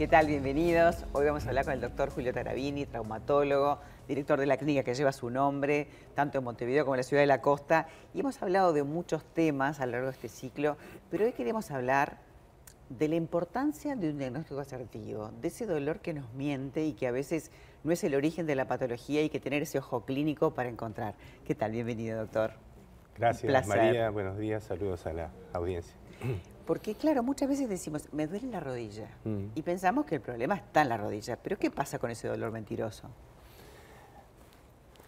¿Qué tal? Bienvenidos. Hoy vamos a hablar con el doctor Julio Tarabini, traumatólogo, director de la clínica que lleva su nombre, tanto en Montevideo como en la ciudad de la costa. Y hemos hablado de muchos temas a lo largo de este ciclo, pero hoy queremos hablar de la importancia de un diagnóstico asertivo, de ese dolor que nos miente y que a veces no es el origen de la patología y que tener ese ojo clínico para encontrar. ¿Qué tal? Bienvenido, doctor. Gracias, María. Buenos días. Saludos a la audiencia. Porque claro, muchas veces decimos, me duele la rodilla. Mm. Y pensamos que el problema está en la rodilla. Pero ¿qué pasa con ese dolor mentiroso?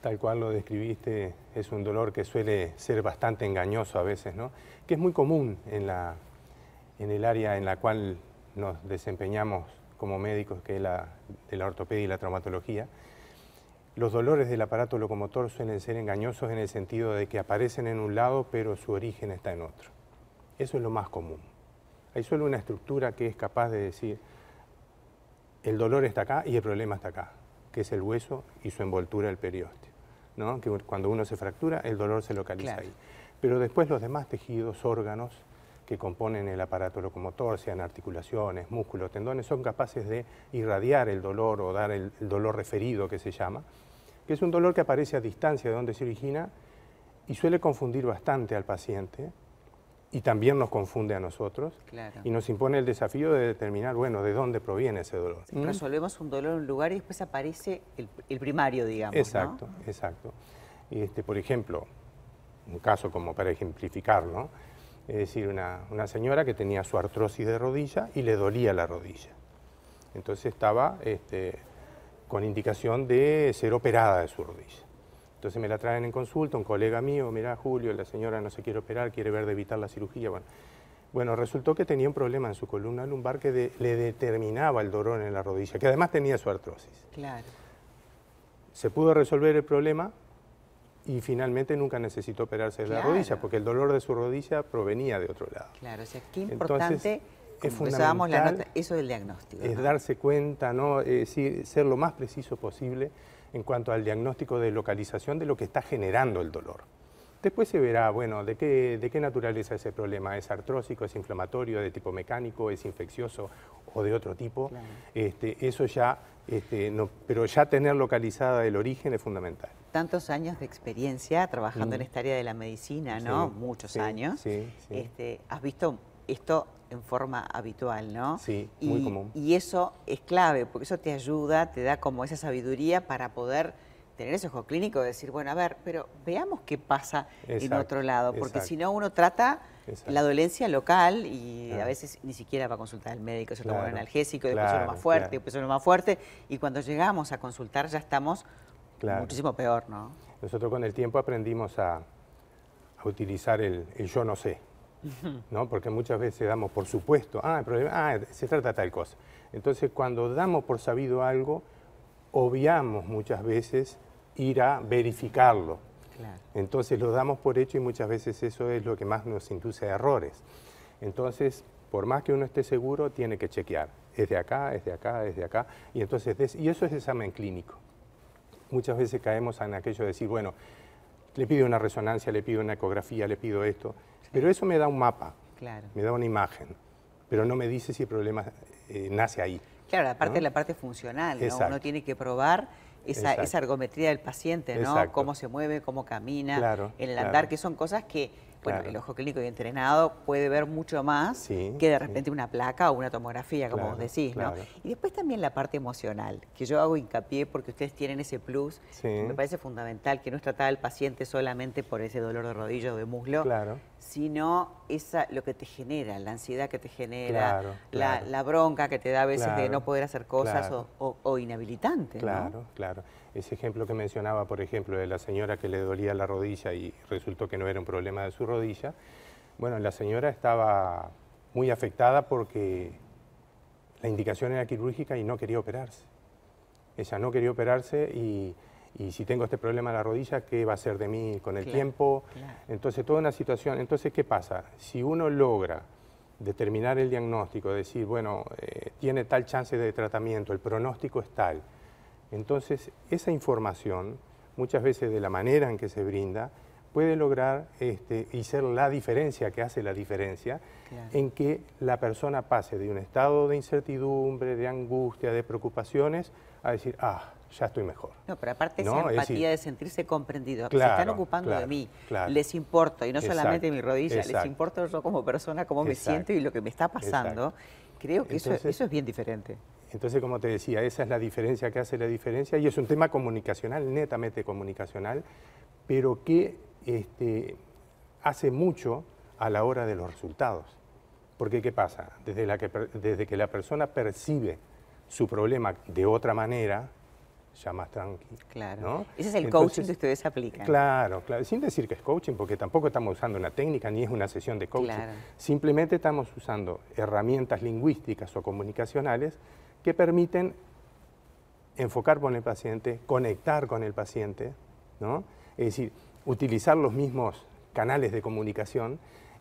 Tal cual lo describiste, es un dolor que suele ser bastante engañoso a veces, ¿no? Que es muy común en, la, en el área en la cual nos desempeñamos como médicos, que es la de la ortopedia y la traumatología. Los dolores del aparato locomotor suelen ser engañosos en el sentido de que aparecen en un lado, pero su origen está en otro. Eso es lo más común. Hay solo una estructura que es capaz de decir, el dolor está acá y el problema está acá, que es el hueso y su envoltura, el periósteo. ¿no? Que cuando uno se fractura, el dolor se localiza ahí. Pero después los demás tejidos, órganos que componen el aparato locomotor, sean articulaciones, músculos, tendones, son capaces de irradiar el dolor o dar el, el dolor referido que se llama, que es un dolor que aparece a distancia de donde se origina y suele confundir bastante al paciente y también nos confunde a nosotros y nos impone el desafío de determinar, bueno, de dónde proviene ese dolor. Resolvemos un dolor en un lugar y después aparece el, primario, digamos, Exacto, exacto. Y este, por ejemplo, un caso como para ejemplificar, ¿no? Es decir, una, una señora que tenía su artrosis de rodilla y le dolía la rodilla. Entonces estaba este, con indicación de ser operada de su rodilla. Entonces me la traen en consulta, un colega mío, mira Julio, la señora no se quiere operar, quiere ver de evitar la cirugía. Bueno, bueno resultó que tenía un problema en su columna lumbar que le determinaba el dolor en la rodilla, que además tenía su artrosis. Claro. Se pudo resolver el problema y finalmente nunca necesitó operarse de la rodilla, porque el dolor de su rodilla provenía de otro lado. Claro, o sea, qué importante... es fundamental, eso del diagnóstico. Es darse cuenta, ¿no? Es ser lo más preciso posible en cuanto al diagnóstico de localización de lo que está generando el dolor. Después se verá, bueno, de qué, de qué naturaleza es ese problema. ¿Es artrósico, es inflamatorio, de tipo mecánico, es infeccioso o de otro tipo? Este, eso ya, este, no, pero ya tener localizada el origen es fundamental. Tantos años de experiencia trabajando mm. en esta área de la medicina, ¿no? Muchos años. Sí, este, ¿Has visto esto en forma habitual, ¿no? Sí, muy común. Y eso es clave, porque eso te ayuda, te da como esa sabiduría para poder tener ese ojo clínico, decir, bueno, a ver, pero veamos qué pasa en otro lado, porque si no uno trata la dolencia local y a veces ni siquiera va a consultar al médico, se toma un analgésico, después uno más fuerte, después uno más fuerte, y cuando llegamos a consultar ya estamos muchísimo peor, ¿no? Nosotros con el tiempo aprendimos a, a utilizar el yo no sé. ¿No? porque muchas veces damos por supuesto, ah, el problema, ah, se trata tal cosa. Entonces, cuando damos por sabido algo, obviamos muchas veces ir a verificarlo. Entonces lo damos por hecho y muchas veces eso es lo que más nos induce a errores. Entonces, por más que uno esté seguro, tiene que chequear. Es de acá, es de acá, es de acá. Y, entonces, y eso es examen clínico. Muchas veces caemos en aquello de decir, bueno, le pido una resonancia, le pido una ecografía, le pido esto. Pero eso me da un mapa, me da una imagen, pero no me dice si el problema eh, nace ahí. Claro, aparte de la parte funcional, ¿no? uno tiene que probar esa, esa, ergometría del paciente, ¿no? Cómo se mueve, cómo camina, en el andar, que son cosas que bueno, el ojo clínico y entrenado puede ver mucho más que de repente una placa o una tomografía, como vos decís, ¿no? Y después también la parte emocional, que yo hago hincapié porque ustedes tienen ese plus, que me parece fundamental, que no es tratar al paciente solamente por ese dolor de rodilla o de muslo, sino esa, lo que te genera, la ansiedad que te genera, la, bronca que te da a veces de no poder hacer cosas o, o, inhabilitante. Claro, claro ese ejemplo que mencionaba, por ejemplo, de la señora que le dolía la rodilla y resultó que no era un problema de su rodilla, bueno, la señora estaba muy afectada porque la indicación era quirúrgica y no quería operarse. Ella no quería operarse y, si tengo este problema en la rodilla, ¿qué va a ser de mí con el tiempo? Entonces, toda una situación. Entonces, ¿qué pasa? Si uno logra determinar el diagnóstico, decir, bueno, eh, tiene tal chance de tratamiento, el pronóstico es tal, entonces, esa información, muchas veces de la manera en que se brinda, puede lograr este, y ser la diferencia que hace la diferencia en que la persona pase de un estado de incertidumbre, de angustia, de preocupaciones, a decir, ah, ya estoy mejor. No, pero aparte esa empatía de sentirse comprendido. se están ocupando de mí, les importo, y no solamente mi rodilla, les importo yo como persona, cómo me siento y lo que me está pasando. Creo que eso, eso es bien diferente. Entonces, como te decía, esa es la diferencia que hace la diferencia y es un tema comunicacional, netamente comunicacional, pero que este, hace mucho a la hora de los resultados. Porque ¿qué pasa? Desde, la que, desde que la persona percibe su problema de otra manera, ya más tranquilo. Claro. Ese es el coaching que ustedes aplican. Claro, claro. Sin decir que es coaching, porque tampoco estamos usando una técnica ni es una sesión de coaching. Simplemente estamos usando herramientas lingüísticas o comunicacionales que permiten enfocar con el paciente, conectar con el paciente, ¿no? Es decir, utilizar los mismos canales de comunicación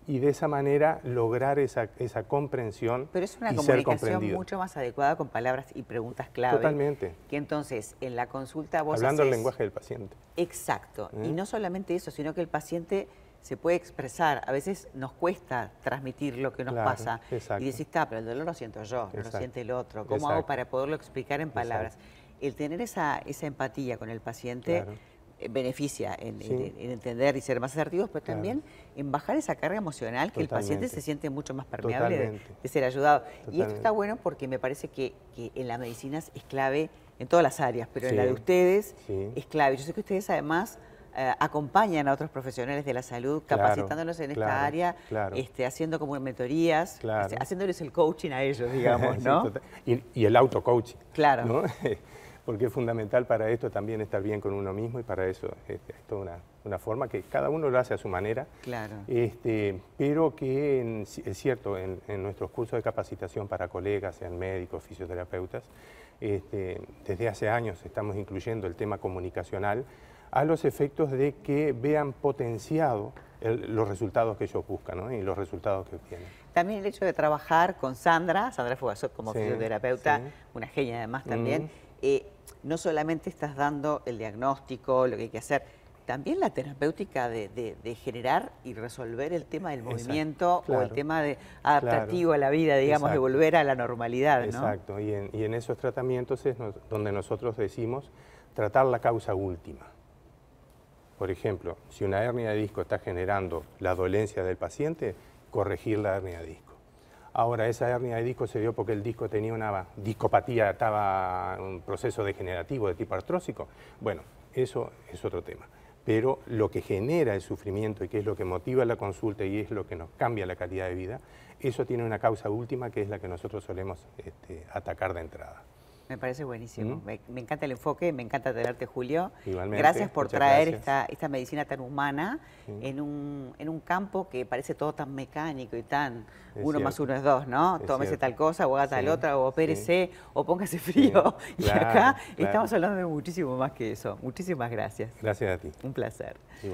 y de esa manera lograr esa, esa comprensión Pero es una comunicación mucho más adecuada con palabras y preguntas clave. Totalmente. Que entonces en la consulta vos Hablando el lenguaje del paciente. Exacto. Y ¿Eh? no solamente eso, sino que el paciente se puede expresar. A veces nos cuesta transmitir lo que nos pasa. Y decís, está, pero el dolor lo siento yo, no lo siente el otro. ¿Cómo hago para poderlo explicar en palabras? El tener esa, esa empatía con el paciente eh, beneficia en, entender y ser más asertivos, pero también en bajar esa carga emocional que el paciente se siente mucho más permeable de, ser ayudado. Y esto está bueno porque me parece que, en la medicina es clave en todas las áreas, pero en la de ustedes es clave. Yo sé que ustedes además eh, acompañan a otros profesionales de la salud, capacitándolos en esta área, este, haciendo como mentorías, este, haciéndoles el coaching a ellos, digamos, ¿no? y, y, el auto-coaching. Claro. porque es fundamental para esto también estar bien con uno mismo y para eso este, es toda una, forma que cada uno lo hace a su manera, claro. este, pero que es cierto, en, nuestros cursos de capacitación para colegas, sean médicos, fisioterapeutas, este, desde hace años estamos incluyendo el tema comunicacional a los efectos de que vean potenciado los resultados que ellos buscan y los resultados que obtienen. También el hecho de trabajar con Sandra, Sandra Fugasot como fisioterapeuta, una genia además también, eh, no solamente estás dando el diagnóstico, lo que hay que hacer, también la terapéutica de, generar y resolver el tema del movimiento o el tema de adaptativo a la vida, digamos, de volver a la normalidad. Exacto, y, en, esos tratamientos es donde nosotros decimos tratar la causa última. Por ejemplo, si una hernia de disco está generando la dolencia del paciente, corregir la hernia de disco. Ahora, esa hernia de disco se dio porque el disco tenía una discopatía, estaba un proceso degenerativo de tipo artrósico. Bueno, eso es otro tema. Pero lo que genera el sufrimiento y que es lo que motiva la consulta y es lo que nos cambia la calidad de vida, eso tiene una causa última que es la que nosotros solemos este, atacar de entrada. Me parece buenísimo. ¿Mm? Me, encanta el enfoque, me encanta tenerte, Julio. Igualmente, gracias por traer Esta, esta medicina tan humana en, un, en un campo que parece todo tan mecánico y tan uno más uno es dos, ¿no? Tómese tal cosa, o haga tal otra, o opérese, o póngase frío. y acá estamos hablando de muchísimo más que eso. Muchísimas gracias. Gracias a ti. Un placer.